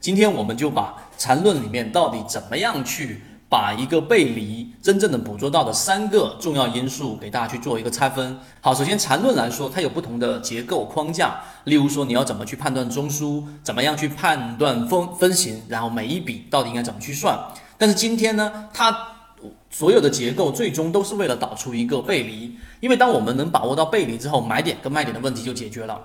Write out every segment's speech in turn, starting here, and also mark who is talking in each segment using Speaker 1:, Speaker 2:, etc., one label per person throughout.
Speaker 1: 今天我们就把缠论里面到底怎么样去把一个背离真正的捕捉到的三个重要因素给大家去做一个拆分。好，首先缠论来说，它有不同的结构框架，例如说你要怎么去判断中枢，怎么样去判断分分型，然后每一笔到底应该怎么去算。但是今天呢，它所有的结构最终都是为了导出一个背离，因为当我们能把握到背离之后，买点跟卖点的问题就解决了。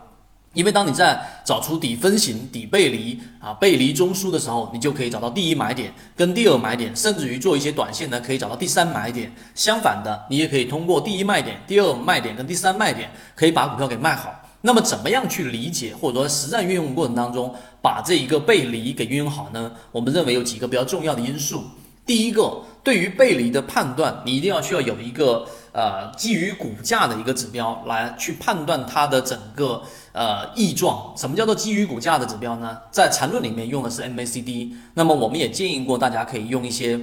Speaker 1: 因为当你在找出底分型、底背离啊、背离中枢的时候，你就可以找到第一买点跟第二买点，甚至于做一些短线呢，可以找到第三买点。相反的，你也可以通过第一卖点、第二卖点跟第三卖点，可以把股票给卖好。那么，怎么样去理解或者说实战运用过程当中，把这一个背离给运用好呢？我们认为有几个比较重要的因素。第一个，对于背离的判断，你一定要需要有一个呃基于股价的一个指标来去判断它的整个。呃，异状，什么叫做基于股价的指标呢？在缠论里面用的是 MACD，那么我们也建议过大家可以用一些，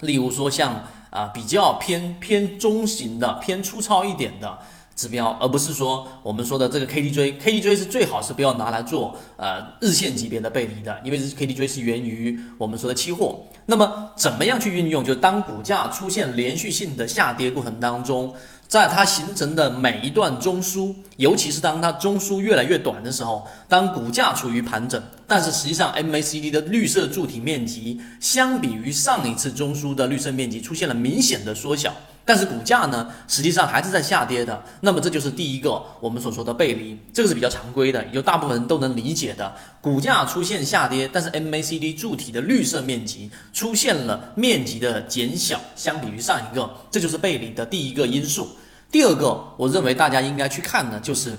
Speaker 1: 例如说像啊比较偏偏中型的、偏粗糙一点的指标，而不是说我们说的这个 KDJ，KDJ 是最好是不要拿来做呃日线级别的背离的，因为 KDJ 是源于我们说的期货。那么怎么样去运用？就当股价出现连续性的下跌过程当中。在它形成的每一段中枢，尤其是当它中枢越来越短的时候，当股价处于盘整，但是实际上 MACD 的绿色柱体面积相比于上一次中枢的绿色面积出现了明显的缩小，但是股价呢，实际上还是在下跌的。那么这就是第一个我们所说的背离，这个是比较常规的，也就大部分人都能理解的。股价出现下跌，但是 MACD 柱体的绿色面积出现了面积的减小，相比于上一个，这就是背离的第一个因素。第二个，我认为大家应该去看的，就是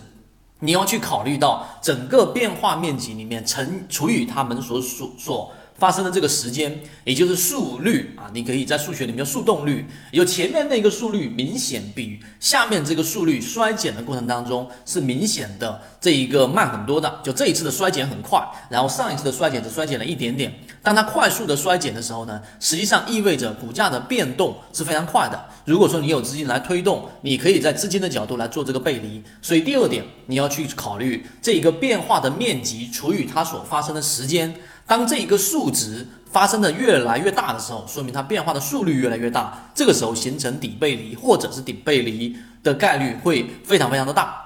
Speaker 1: 你要去考虑到整个变化面积里面乘除以它们所所所发生的这个时间，也就是速率啊，你可以在数学里面叫速动率，有前面那个速率明显比下面这个速率衰减的过程当中是明显的这一个慢很多的，就这一次的衰减很快，然后上一次的衰减只衰减了一点点。当它快速的衰减的时候呢，实际上意味着股价的变动是非常快的。如果说你有资金来推动，你可以在资金的角度来做这个背离。所以第二点，你要去考虑这一个变化的面积除以它所发生的时间。当这一个数值发生的越来越大的时候，说明它变化的速率越来越大。这个时候形成底背离或者是顶背离的概率会非常非常的大。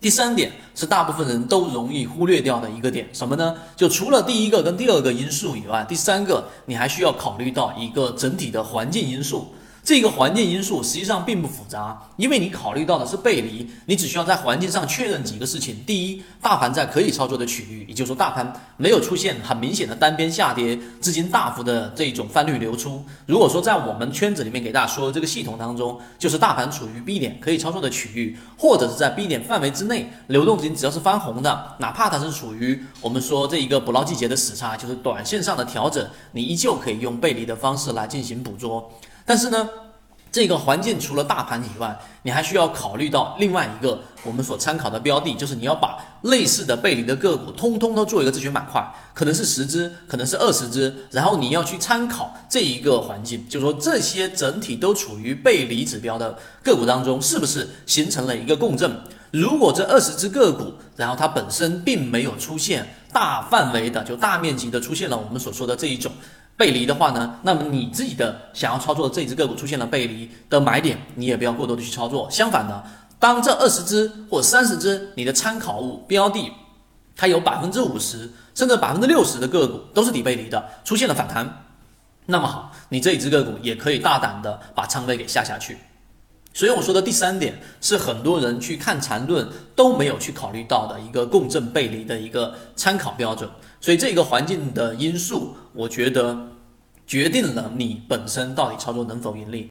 Speaker 1: 第三点是大部分人都容易忽略掉的一个点，什么呢？就除了第一个跟第二个因素以外，第三个你还需要考虑到一个整体的环境因素。这个环境因素实际上并不复杂，因为你考虑到的是背离，你只需要在环境上确认几个事情：第一，大盘在可以操作的区域，也就是说大盘没有出现很明显的单边下跌，资金大幅的这一种翻绿流出。如果说在我们圈子里面给大家说的这个系统当中，就是大盘处于 B 点可以操作的区域，或者是在 B 点范围之内，流动资金只要是翻红的，哪怕它是处于我们说这一个捕捞季节的死叉，就是短线上的调整，你依旧可以用背离的方式来进行捕捉。但是呢，这个环境除了大盘以外，你还需要考虑到另外一个我们所参考的标的，就是你要把类似的背离的个股通通都做一个自选板块，可能是十只，可能是二十只，然后你要去参考这一个环境，就是说这些整体都处于背离指标的个股当中，是不是形成了一个共振？如果这二十只个股，然后它本身并没有出现大范围的，就大面积的出现了我们所说的这一种。背离的话呢，那么你自己的想要操作的这只个股出现了背离的买点，你也不要过多的去操作。相反的，当这二十只或三十只你的参考物标的，它有百分之五十甚至百分之六十的个股都是底背离的，出现了反弹，那么好，你这一只个股也可以大胆的把仓位给下下去。所以我说的第三点是很多人去看缠论都没有去考虑到的一个共振背离的一个参考标准。所以这个环境的因素，我觉得决定了你本身到底操作能否盈利。